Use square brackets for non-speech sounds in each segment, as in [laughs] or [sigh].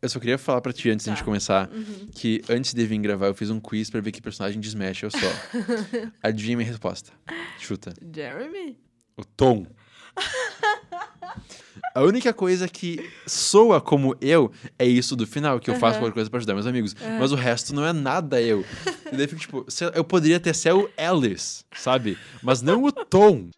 eu só queria falar pra ti antes Tá. de a gente começar Uhum. que antes de vir gravar eu fiz um quiz pra ver que personagem de Smash eu sou. [laughs] Adivinha minha resposta. Chuta. Jeremy? O Tom. A única coisa que soa como eu é isso do final, que eu faço Aham. qualquer coisa pra ajudar meus amigos. Mas o resto não é nada eu. E daí eu fico tipo, eu poderia ter ser o Alice, sabe? Mas não o Tom.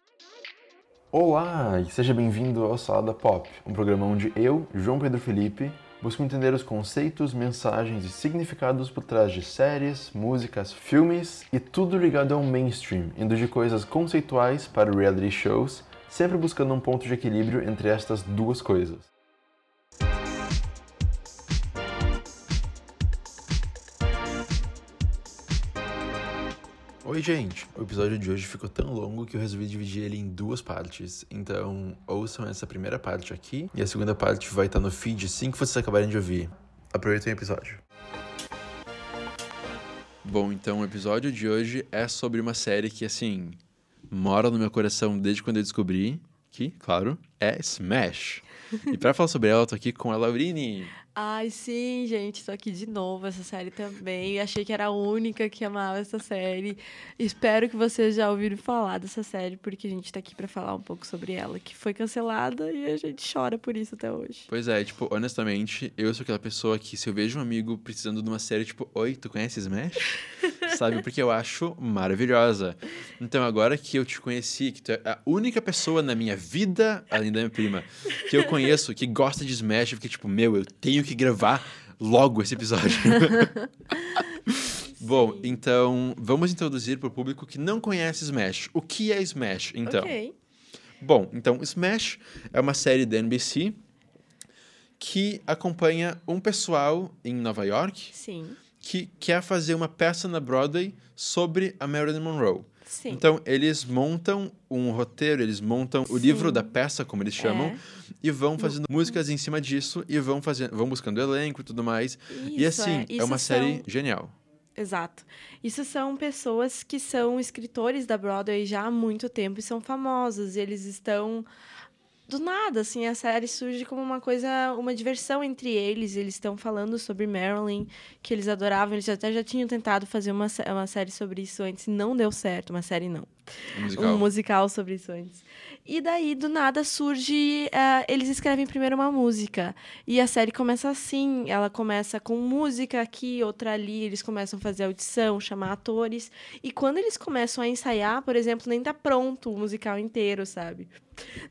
Olá e seja bem-vindo ao Salada Pop, um programa onde eu, João Pedro Felipe, busco entender os conceitos, mensagens e significados por trás de séries, músicas, filmes e tudo ligado ao mainstream, indo de coisas conceituais para reality shows, sempre buscando um ponto de equilíbrio entre estas duas coisas. Oi, gente! O episódio de hoje ficou tão longo que eu resolvi dividir ele em duas partes. Então, ouçam essa primeira parte aqui e a segunda parte vai estar no feed assim que vocês acabarem de ouvir. Aproveitem o episódio. Bom, então o episódio de hoje é sobre uma série que, assim, mora no meu coração desde quando eu descobri, que, claro, é Smash. E pra falar sobre ela, eu tô aqui com a Laurini. Ai, sim, gente, tô aqui de novo, essa série também. Achei que era a única que amava essa série. Espero que vocês já ouviram falar dessa série, porque a gente tá aqui pra falar um pouco sobre ela, que foi cancelada e a gente chora por isso até hoje. Pois é, tipo, honestamente, eu sou aquela pessoa que se eu vejo um amigo precisando de uma série, tipo, oi, tu conhece Smash? [laughs] Sabe? Porque eu acho maravilhosa. Então, agora que eu te conheci, que tu é a única pessoa na minha vida, além da minha prima, que eu conheço, que gosta de Smash, fiquei tipo, meu, eu tenho que gravar logo esse episódio. [laughs] Bom, então, vamos introduzir para o público que não conhece Smash. O que é Smash, então? Ok. Bom, então Smash é uma série da NBC que acompanha um pessoal em Nova York Sim. que quer fazer uma peça na Broadway sobre a Marilyn Monroe. Sim. Então, eles montam um roteiro, eles montam o Sim. livro da peça, como eles chamam, É. e vão fazendo músicas em cima disso e vão fazendo, vão buscando elenco e tudo mais. e Isso, assim, é, Isso uma são- série genial. Exato. Isso são pessoas que são escritores da Broadway já há muito tempo e são famosos. E eles estão. Do nada, assim, a série surge como uma coisa, uma diversão entre eles. Eles estão falando sobre Marilyn, que eles adoravam. Eles até já tinham tentado fazer uma, uma série sobre isso antes. Não deu certo, uma série não Um musical. um musical sobre isso antes. E daí, do nada, surge. eh, eles escrevem primeiro uma música. E a série começa assim: ela começa com música aqui, outra ali. Eles começam a fazer audição, chamar atores. E quando eles começam a ensaiar, por exemplo, nem tá pronto o musical inteiro, sabe?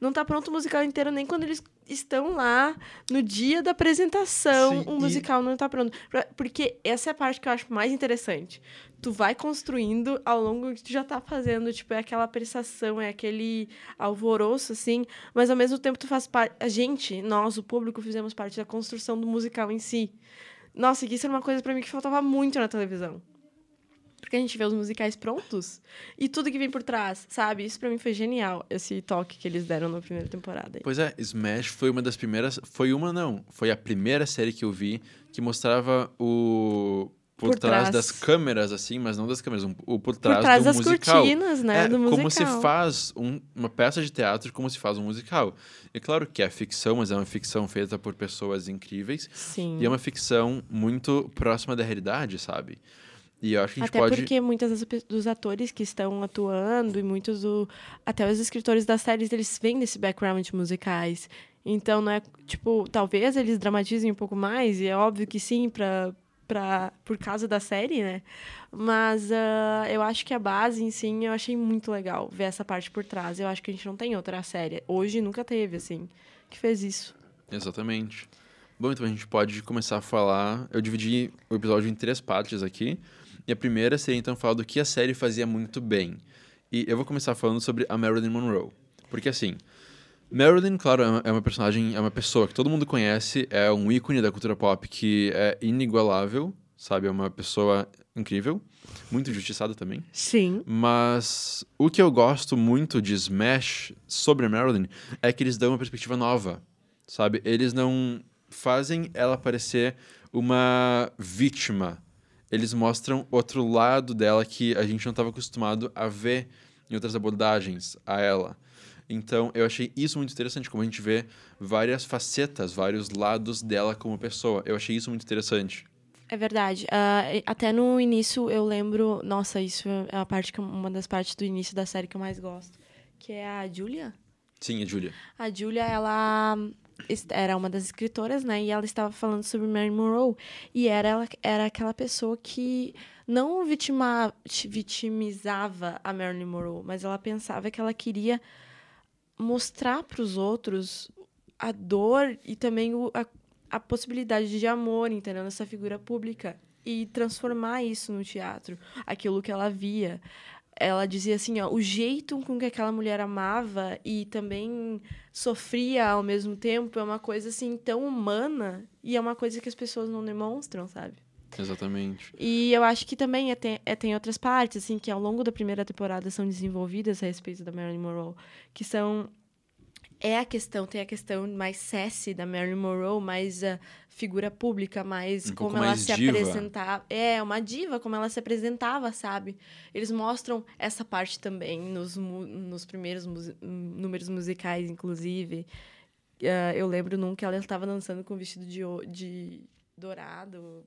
Não tá pronto o musical inteiro nem quando eles estão lá no dia da apresentação. Sim, o e- musical não tá pronto. Porque essa é a parte que eu acho mais interessante tu vai construindo ao longo que tu já tá fazendo, tipo, é aquela prestação, é aquele alvoroço, assim, mas ao mesmo tempo tu faz parte. A gente, nós, o público, fizemos parte da construção do musical em si. Nossa, isso era uma coisa pra mim que faltava muito na televisão. Porque a gente vê os musicais prontos e tudo que vem por trás, sabe? Isso pra mim foi genial, esse toque que eles deram na primeira temporada. Pois é, Smash foi uma das primeiras. Foi uma, não. Foi a primeira série que eu vi que mostrava o. Por, Por trás, trás. das câmeras, assim, mas não das câmeras, um- o por Por trás, trás do das musical. cortinas, né? É, do musical. como se faz um- uma peça de teatro, como se faz um musical. E claro que é ficção, mas é uma ficção feita por pessoas incríveis. Sim. E é uma ficção muito próxima da realidade, sabe? E eu acho que a gente Até pode. porque muitas dos atores que estão atuando e muitos do até os escritores das séries eles vêm desse background de musicais. Então não é tipo, talvez eles dramatizem um pouco mais e é óbvio que sim para para por causa da série, né? Mas ah, eu acho que a base em si eu achei muito legal ver essa parte por trás. Eu acho que a gente não tem outra série hoje nunca teve assim que fez isso. Exatamente. Bom, então a gente pode começar a falar. Eu dividi o episódio em três partes aqui. E a primeira seria então falar do que a série fazia muito bem. E eu vou começar falando sobre a Marilyn Monroe. Porque assim, Marilyn, claro, é uma- é uma personagem, é uma pessoa que todo mundo conhece, é um ícone da cultura pop que é inigualável, sabe? É uma pessoa incrível, muito injustiçada também. Sim. Mas o que eu gosto muito de Smash sobre Marilyn é que eles dão uma perspectiva nova, sabe? Eles não fazem ela parecer uma vítima. Eles mostram outro lado dela que a gente não estava acostumado a ver em outras abordagens a ela. Então, eu achei isso muito interessante, como a gente vê várias facetas, vários lados dela como pessoa. Eu achei isso muito interessante. É verdade. Uh, até no início eu lembro. Nossa, isso é a parte que, uma das partes do início da série que eu mais gosto. Que é a Julia. Sim, a Julia. A Julia, ela era uma das escritoras, né? E ela estava falando sobre Mary Monroe. E era, ela, era aquela pessoa que não vitima, vitimizava a Marilyn Monroe, mas ela pensava que ela queria mostrar para os outros a dor e também o, a, a possibilidade de amor, entendeu? Nessa figura pública. E transformar isso no teatro, aquilo que ela via. Ela dizia assim, ó, o jeito com que aquela mulher amava e também sofria ao mesmo tempo é uma coisa assim tão humana e é uma coisa que as pessoas não demonstram, sabe? Exatamente. E eu acho que também é, tem, é, tem outras partes, assim, que ao longo da primeira temporada são desenvolvidas a respeito da Marilyn Monroe, que são é a questão, tem a questão mais sassy da Marilyn Monroe, mais a figura pública, mais Um como ela mais se diva. apresentava. É, uma diva, como ela se apresentava, sabe? Eles mostram essa parte também nos, nos primeiros números musicais, inclusive. Ah, eu lembro num que ela estava dançando com vestido de, de dourado.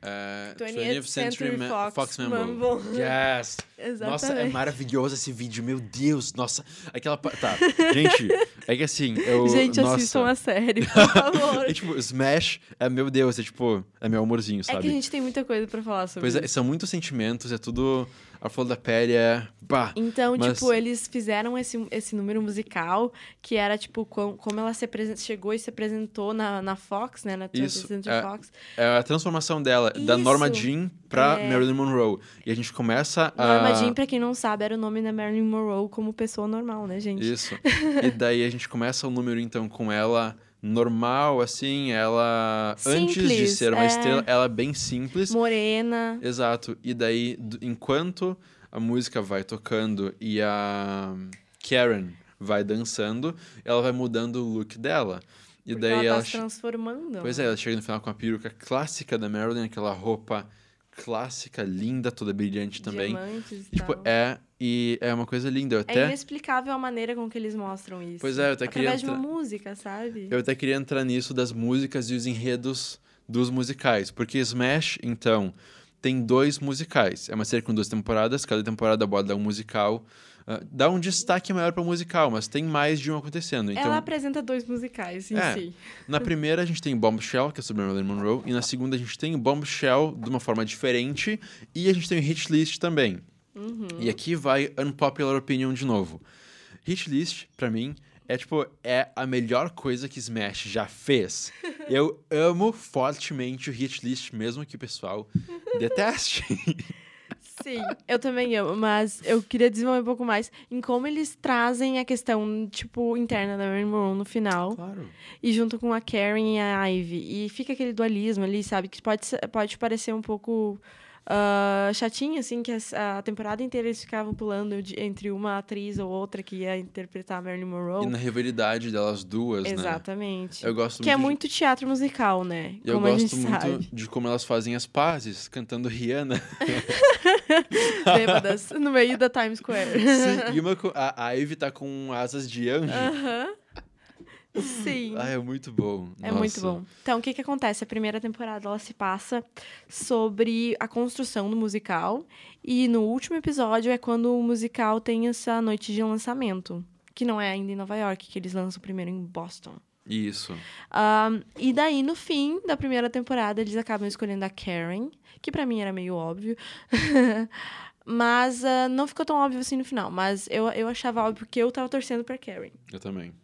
É, 20th Century Ma- Fox Mambo. Mambo. [laughs] Yes! Exatamente. Nossa, é maravilhoso esse vídeo, meu Deus! Nossa, aquela. pa- Tá, [laughs] gente, é que assim, eu. Gente, nossa, assistam a série, por favor. [laughs] É tipo, Smash é meu Deus, é tipo, é meu amorzinho, É sabe? que a gente tem muita coisa pra falar sobre Pois é, isso. são muitos sentimentos, é tudo. A flor da pele é. Bah! Então, Mas- tipo, eles fizeram esse, esse número musical, que era, tipo, com- como ela se apresen- chegou e se apresentou na, na Fox, né? Na Isso, 20th Century é. Fox. É a transformação dela, da Isso. Norma Jean pra É. Marilyn Monroe. E a gente começa a. Norma Jean, pra quem não sabe, era o nome da Marilyn Monroe como pessoa normal, né, gente? Isso. e daí a gente começa o número, então, com ela normal, assim, ela. antes de Simples, ser uma é. estrela, ela é bem simples. Morena. Exato. E daí, enquanto a música vai tocando e a Karen vai dançando, ela vai mudando o look dela. E Porque daí ela, ela. tá se che- transformando. Pois é, ela chega no final com a peruca clássica da Marilyn, aquela roupa clássica, linda, toda brilhante também. Diamantes e tipo, é. E é uma coisa linda. Eu É até. inexplicável a maneira com que eles mostram isso. Pois é, eu até queria Através de uma música, sabe? Eu até queria entrar nisso das músicas e os enredos dos musicais. Porque Smash, então, tem dois musicais. É uma série com duas temporadas, cada temporada aborda um musical. ah, dá um destaque maior para o musical, mas tem mais de um acontecendo. Então, Ela apresenta dois musicais em É. si. na primeira a gente tem Bombshell, que é sobre Marilyn Monroe, e na segunda a gente tem o Bombshell de uma forma diferente, e a gente tem o Hit List também. Uhum. E aqui vai Unpopular Opinion de novo. Hit List, pra mim, é tipo, é a melhor coisa que Smash já fez. [laughs] Eu amo fortemente o Hit List, mesmo que o pessoal [laughs] deteste. Sim, eu também amo, mas eu queria desenvolver um pouco mais em como eles trazem a questão, tipo, interna da Marilyn Monroe no final. Claro. E junto com a Karen e a Ivy. E fica aquele dualismo ali, sabe? Que pode, pode parecer um pouco ah, chatinho, assim, que a, temporada inteira eles ficavam pulando de- entre uma atriz ou outra que ia interpretar a Marilyn Monroe. E na rivalidade delas duas, né? Exatamente. Eu gosto Que é muito de- muito teatro musical, né? Eu como a gosto muito sabe. de como elas fazem as pazes, cantando Rihanna. [laughs] Bêbadas, no meio da Times Square. Sim, e uma a a Ivy tá com asas de anjo. Aham. Sim. Ah, é muito bom. É muito Nossa. bom. Então, o que que acontece? A primeira temporada, ela se passa sobre a construção do musical. E no último episódio é quando o musical tem essa noite de lançamento. Que não é ainda em Nova York, que eles lançam primeiro em Boston. Isso. Ahn, e daí, no fim da primeira temporada, eles acabam escolhendo a Karen, que pra mim era meio óbvio. [laughs] Mas ah, não ficou tão óbvio assim no final. Mas eu, eu achava óbvio porque eu tava torcendo pra Karen. Eu também.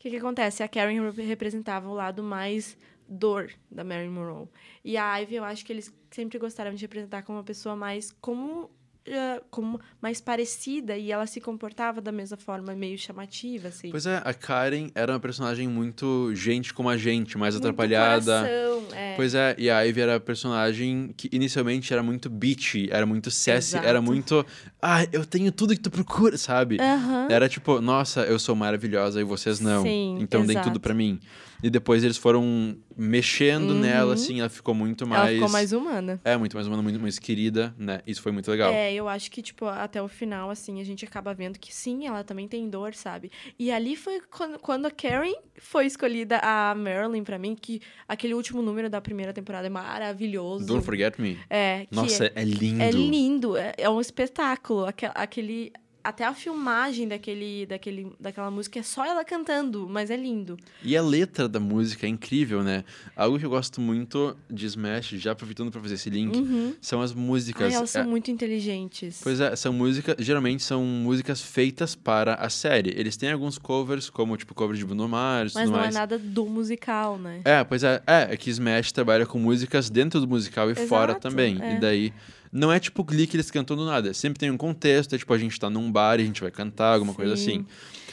O que, que acontece? A Karen rep- representava o lado mais dor da Marilyn Monroe. E a Ivy, eu acho que eles sempre gostaram de representar como uma pessoa mais como eh, como mais parecida e ela se comportava da mesma forma, meio chamativa, assim. Pois é, a Karen era uma personagem muito gente como a gente, mais Muito atrapalhada. coração, é. Pois é, e a Ivy era a personagem que inicialmente era muito bitchy, era muito sassy, Exato. era muito. Ah, eu tenho tudo que tu procura, sabe? Aham. Era tipo, nossa, eu sou maravilhosa e vocês não. Sim, então deem exato. tudo pra mim. E depois eles foram mexendo nela, assim, ela ficou muito mais. Uhum. Ela ficou mais humana. É, muito mais humana, muito mais querida, né? Isso foi muito legal. É, eu acho que, tipo, até o final, assim, a gente acaba vendo que sim, ela também tem dor, sabe? E ali foi quando, quando a Karen foi escolhida a Marilyn pra mim, que aquele último número da primeira temporada é maravilhoso. Don't Forget Me. É, Nossa, é, é, lindo. é lindo, é, é um espetáculo. Aque- Aquele, até a filmagem daquele, daquele, daquela música é só ela cantando, mas é lindo. E a letra da música é incrível, né? Algo que eu gosto muito de Smash, já aproveitando pra fazer esse link, são as músicas. Ai, elas são É- muito inteligentes. Pois é, são músicas, geralmente são músicas feitas para a série. Eles têm alguns covers, como tipo cover de Bruno Mars mas não mais. é nada do musical, né? É, pois é, é, é que Smash trabalha com músicas dentro do musical e fora Exato, também. é. E daí, não é tipo Glee que eles cantam do nada. Sempre tem um contexto, é tipo, a gente tá num bar e a gente vai cantar, alguma coisa Sim. assim.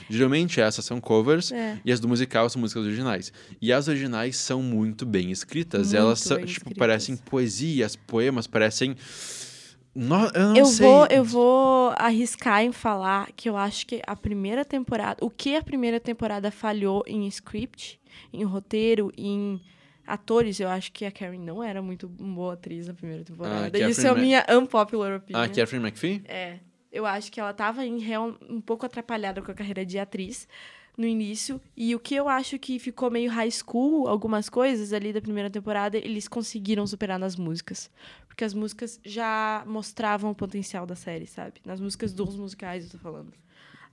Geralmente essas são covers É. e as do musical são músicas originais. E as originais são muito bem escritas. Muito Elas são, bem tipo, escritas. parecem poesias, poemas, parecem. No, eu não Eu sei. vou, eu vou arriscar em falar que eu acho que a primeira temporada, o que a primeira temporada falhou em script, em roteiro, em atores, eu acho que a Karen não era muito boa atriz na primeira temporada. Catherine Isso é a minha unpopular opinion. Ah, Catherine McPhee? É. Eu acho que ela tava em real, um pouco atrapalhada com a carreira de atriz no início. E o que eu acho que ficou meio high school, algumas coisas ali da primeira temporada, eles conseguiram superar nas músicas. Porque as músicas já mostravam o potencial da série, sabe? Nas músicas dos musicais, eu tô falando.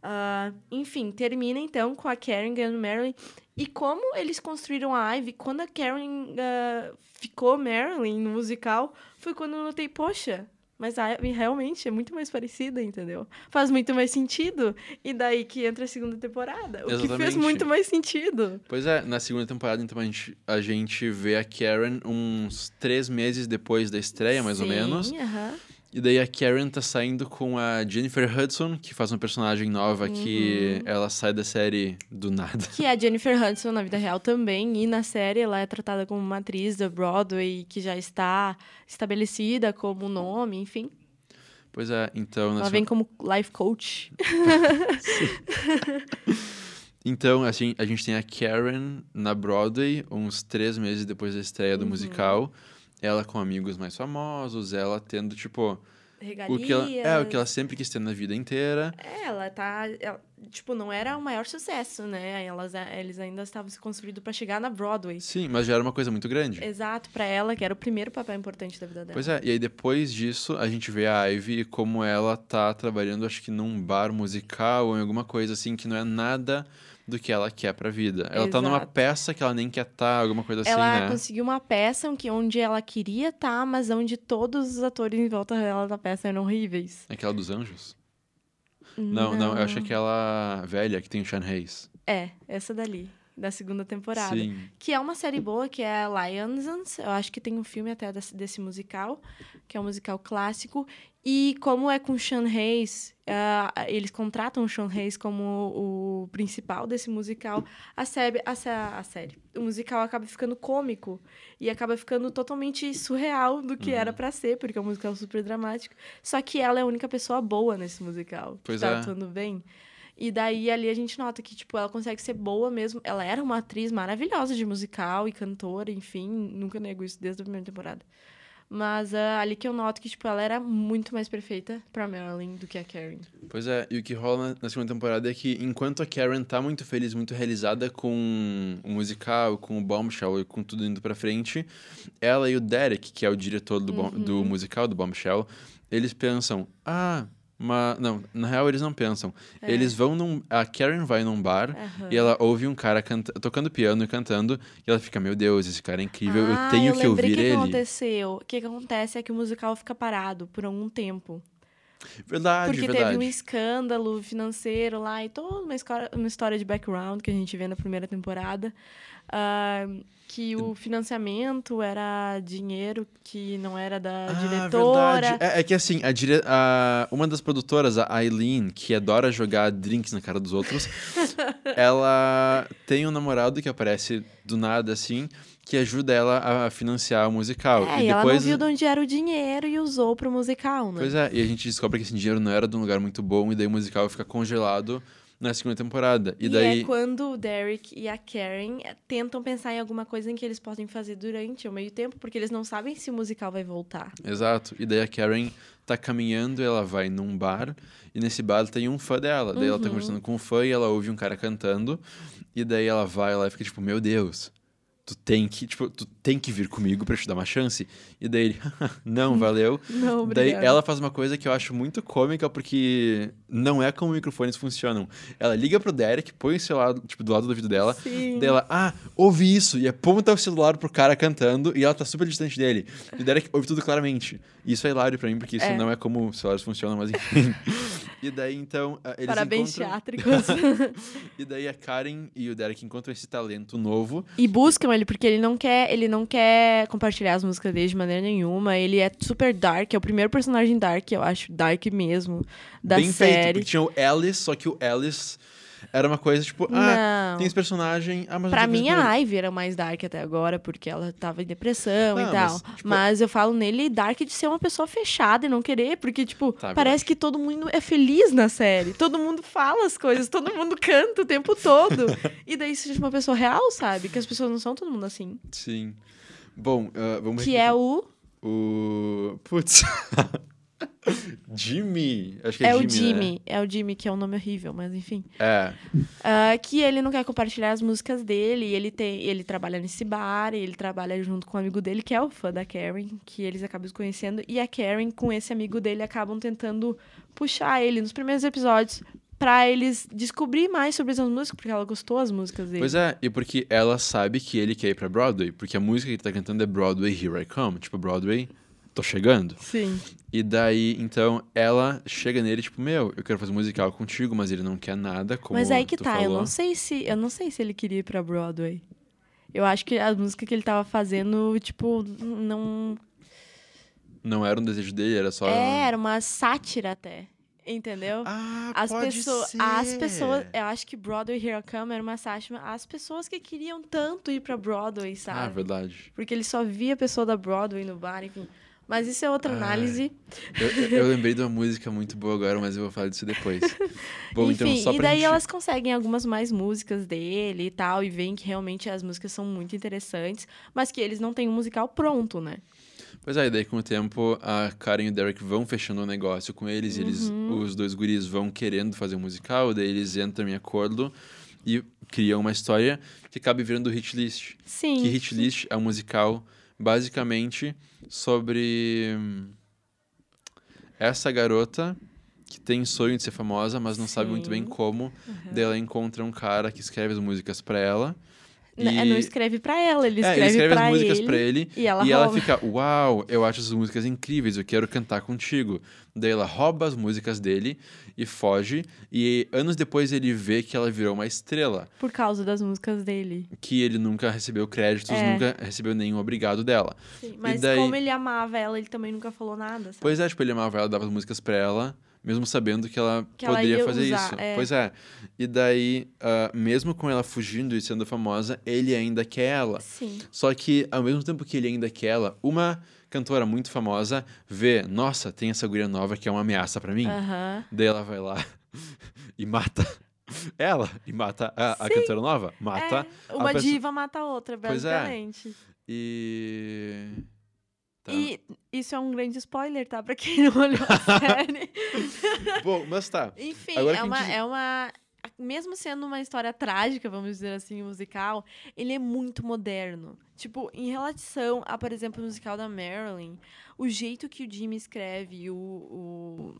Ah, enfim, termina então com a Karen ganhando Marilyn. E como eles construíram a Ivy, quando a Karen ah, ficou Marilyn no musical, foi quando eu notei, poxa, mas a Ivy realmente é muito mais parecida, entendeu? Faz muito mais sentido. E daí que entra a segunda temporada. O que fez Exatamente. muito mais sentido. Pois é, na segunda temporada, então, a gente, a gente vê a Karen uns três meses depois da estreia, mais ou Sim, menos. aham. E daí a Karen tá saindo com a Jennifer Hudson, que faz uma personagem nova que Uhum. ela sai da série do nada. Que é a Jennifer Hudson na vida real também. E na série ela é tratada como uma atriz da Broadway que já está estabelecida como nome, enfim. Pois é, então... Ela vem como life coach. [laughs] Então, assim, a gente tem a Karen na Broadway, uns três meses depois da estreia Uhum. do musical. Ela com amigos mais famosos, ela tendo, tipo... O Regalias. que ela, é, o que ela sempre quis ter na vida inteira. É, ela tá. ela- tipo, não era o maior sucesso, né? Elas, eles ainda estavam se construindo para chegar na Broadway. Sim, mas já era uma coisa muito grande. Exato, para ela, que era o primeiro papel importante da vida dela. Pois é, e aí depois disso a gente vê a Ivy e como ela tá trabalhando, acho que num bar musical ou em alguma coisa assim que não é nada do que ela quer pra vida. Ela tá numa Exato. peça que ela nem quer estar, alguma coisa assim, ela né? conseguiu uma peça onde ela queria estar, mas onde todos os atores em volta dela da peça eram horríveis. Aquela dos anjos? Não, não, eu acho que aquela velha que tem o Sean Hayes. É, essa dali, da segunda temporada. Sim. Que é uma série boa, que é Lions. Eu acho que tem um filme até desse, desse musical, que é um musical clássico. E como é com o Sean Hayes, ah, eles contratam o Sean Hayes como o principal desse musical, a série, a, a série, o musical acaba ficando cômico e acaba ficando totalmente surreal do que Uhum. era pra ser, porque é um musical super dramático. Só que ela é a única pessoa boa nesse musical, Pois que tá é. atuando bem. E daí ali a gente nota que, tipo, ela consegue ser boa mesmo. Ela era uma atriz maravilhosa de musical e cantora, enfim, nunca nego isso desde a primeira temporada. Mas ah, ali que eu noto que, tipo, ela era muito mais perfeita pra Marilyn do que a Karen. Pois é, e o que rola na- segunda temporada é que enquanto a Karen tá muito feliz, muito realizada com o musical, com o Bombshell e com tudo indo pra frente, ela e o Derek, que é o diretor do, bom- do Uhum. musical, do Bombshell, eles pensam, ah, mas... Não, na real eles não pensam. É. Eles vão num... A Karen vai num bar Aham. e ela ouve um cara canta, tocando piano e cantando, e ela fica, meu Deus, esse cara é incrível, ah, eu tenho eu que ouvir o que ele. aconteceu. O que que acontece é que o musical fica parado por algum tempo. Verdade, Porque verdade. teve um escândalo financeiro lá e toda uma história, uma história de background que a gente vê na primeira temporada. Ah, que o financiamento era dinheiro que não era da Ah, diretora. É, é que assim, a dire... a- uma das produtoras, a Eileen, que adora jogar drinks na cara dos outros, [laughs] ela tem um namorado que aparece do nada, assim, que ajuda ela a financiar o musical. É, e e ela não depois. viu de onde era o dinheiro e usou pro musical, né? Pois é, e a gente descobre que esse dinheiro não era de um lugar muito bom, e daí o musical fica congelado na segunda temporada. E, E, daí. é quando o Derek e a Karen eh, tentam pensar em alguma coisa em que eles podem fazer durante o meio tempo, porque eles não sabem se o musical vai voltar. Exato. E daí a Karen tá caminhando, ela vai num bar, e nesse bar tem um fã dela. Daí ela tá Uhum. conversando com um fã e ela ouve um cara cantando, e daí ela vai lá e fica tipo, meu Deus, tu tem que, tipo, tu tem que vir comigo pra te dar uma chance. E daí ele, [laughs] não, valeu. Não, Daí obrigada. ela faz uma coisa que eu acho muito cômica, porque não é como microfones funcionam. Ela liga pro Derek, põe o celular, tipo, do lado do ouvido dela, Sim. Daí ela, ah, ouve isso, e aponta o celular pro cara cantando, e ela tá super distante dele. E o Derek ouve tudo claramente. E isso é hilário pra mim, porque isso É. não é como os celulares funcionam, mas enfim. [laughs] e daí, então, eles Parabéns, encontram... teátricos. [laughs] E daí a Karen e o Derek encontram esse talento novo. e buscam ele porque ele não quer, ele não quer compartilhar as músicas dele de maneira nenhuma. Ele é super dark, é o primeiro personagem dark, eu acho, dark mesmo da bem feito, série. porque tinha o Alice, só que o Alice era uma coisa tipo, ah, não. tem esse personagem, ah, mas Pra não mim, a Ivy era mais dark até agora, porque ela tava em depressão Ah, e tal. mas, Mas, tipo- eu falo nele dark de ser uma pessoa fechada e não querer, porque, tipo, Tá, parece que todo mundo é feliz na série. Todo mundo fala as coisas, todo mundo canta o tempo todo. [laughs] e daí seja uma pessoa real, sabe? Que as pessoas não são todo mundo assim. Sim. Bom, ah, vamos Que é o. o... Putz... [laughs] Jimmy. Acho que é, É, o Jimmy, né? Jimmy. É o Jimmy, que é um nome horrível, mas enfim. É. Ah, que ele não quer compartilhar as músicas dele, e ele tem, ele trabalha nesse bar, e ele trabalha junto com um amigo dele, que é o fã da Karen, que eles acabam se conhecendo, e a Karen, com esse amigo dele, acabam tentando puxar ele nos primeiros episódios pra eles descobrir mais sobre as músicas, porque ela gostou das músicas dele. Pois é, e porque ela sabe que ele quer ir pra Broadway, porque a música que ele tá cantando é Broadway Here I Come. Tipo, Broadway, tô chegando. Sim. E daí, então, ela chega nele, tipo, meu, eu quero fazer um musical contigo, mas ele não quer nada, como Mas aí que tá, eu falou. não sei se. Eu não sei se ele queria ir pra Broadway. Eu acho que a música que ele tava fazendo, tipo, não. Não era um desejo dele, era só... É, era uma sátira até. Entendeu? Ah, As pessoas, as pessoas, eu acho que Broadway Here I Come era uma sátira, as pessoas que queriam tanto ir pra Broadway, Ah, sabe? verdade. Porque ele só via a pessoa da Broadway no bar, enfim. Mas isso é outra Ai. análise. Eu, eu- lembrei de uma música muito boa agora, mas eu vou falar disso depois. [laughs] Bom, enfim, então, só e daí gente... elas conseguem algumas mais músicas dele e tal, e veem que realmente as músicas são muito interessantes, mas que eles não têm um musical pronto, né? Pois é, e daí com o tempo a Karen e o Derek vão fechando o negócio com eles, e eles, Uhum. os dois guris vão querendo fazer um musical, daí eles entram em acordo e criam uma história que acaba virando hit list. Sim. Que hit list é um musical basicamente sobre essa garota que tem sonho de ser famosa, mas não sabe muito bem Sim. como. Daí ela encontra um cara que escreve as músicas pra ela. Né, e- Não escreve pra ela, ele é, escreve, ele escreve pra as músicas ele, pra ele E ela e ela fica, uau, eu acho essas músicas incríveis, eu quero cantar contigo. Daí ela rouba as músicas dele e foge. E anos depois ele vê que ela virou uma estrela, Por causa das músicas dele. que ele nunca recebeu créditos, É. nunca recebeu nenhum obrigado dela. Sim, mas daí- como ele amava ela, ele também nunca falou nada, sabe? Pois é, tipo, ele amava ela, dava as músicas pra ela, mesmo sabendo que ela Que ela poderia ia fazer usar, isso. é. Pois é. E daí, ah, mesmo com ela fugindo e sendo famosa, ele ainda quer ela. Sim. Só que, ao mesmo tempo que ele ainda quer ela, uma cantora muito famosa vê, nossa, tem essa guria nova que é uma ameaça pra mim. Aham. Daí ela vai lá [laughs] e mata [laughs] ela, e mata a, a cantora nova, mata. É, uma pessoa- diva mata a outra, Pois é. basicamente. E. Tá. E isso é um grande spoiler, tá? Pra quem [laughs] não olhou a série. [laughs] Bom, mas tá. Enfim, Agora é uma, gente- é uma. Mesmo sendo uma história trágica, vamos dizer assim, musical, ele é muito moderno. Tipo, em relação a, por exemplo, o musical da Marilyn, o jeito que o Jimmy escreve, o, o,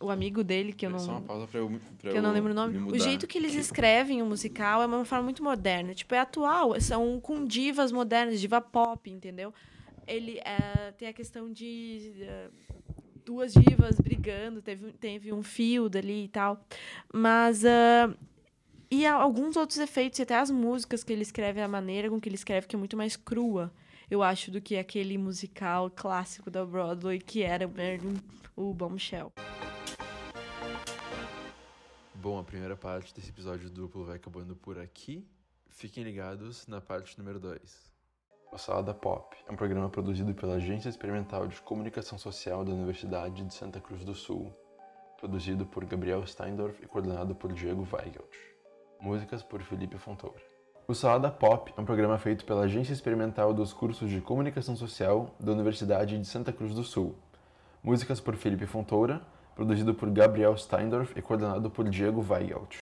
o amigo dele, que eu não. Só uma pausa pra eu, pra que eu não lembro o me nome. O jeito que eles escrevem o musical é uma forma muito moderna. Tipo, é atual. São com divas modernas, diva pop, entendeu? Ele é, tem a questão de é, duas divas brigando, teve, teve um fio dali e tal. Mas. ah, e alguns outros efeitos, e até as músicas que ele escreve, a maneira com que ele escreve, que é muito mais crua, eu acho, do que aquele musical clássico da Broadway, que era o Bombshell. Bom, a primeira parte desse episódio duplo vai acabando por aqui. Fiquem ligados na parte número 2. O Salada Pop é um programa produzido pela Agência Experimental de Comunicação Social da Universidade de Santa Cruz do Sul. produzido por Gabriel Steindorf e coordenado por Diego Weigelt. Músicas por Felipe Fontoura. O Salada Pop é um programa feito pela Agência Experimental dos Cursos de Comunicação Social da Universidade de Santa Cruz do Sul. Músicas por Felipe Fontoura, produzido por Gabriel Steindorf e coordenado por Diego Weigelt.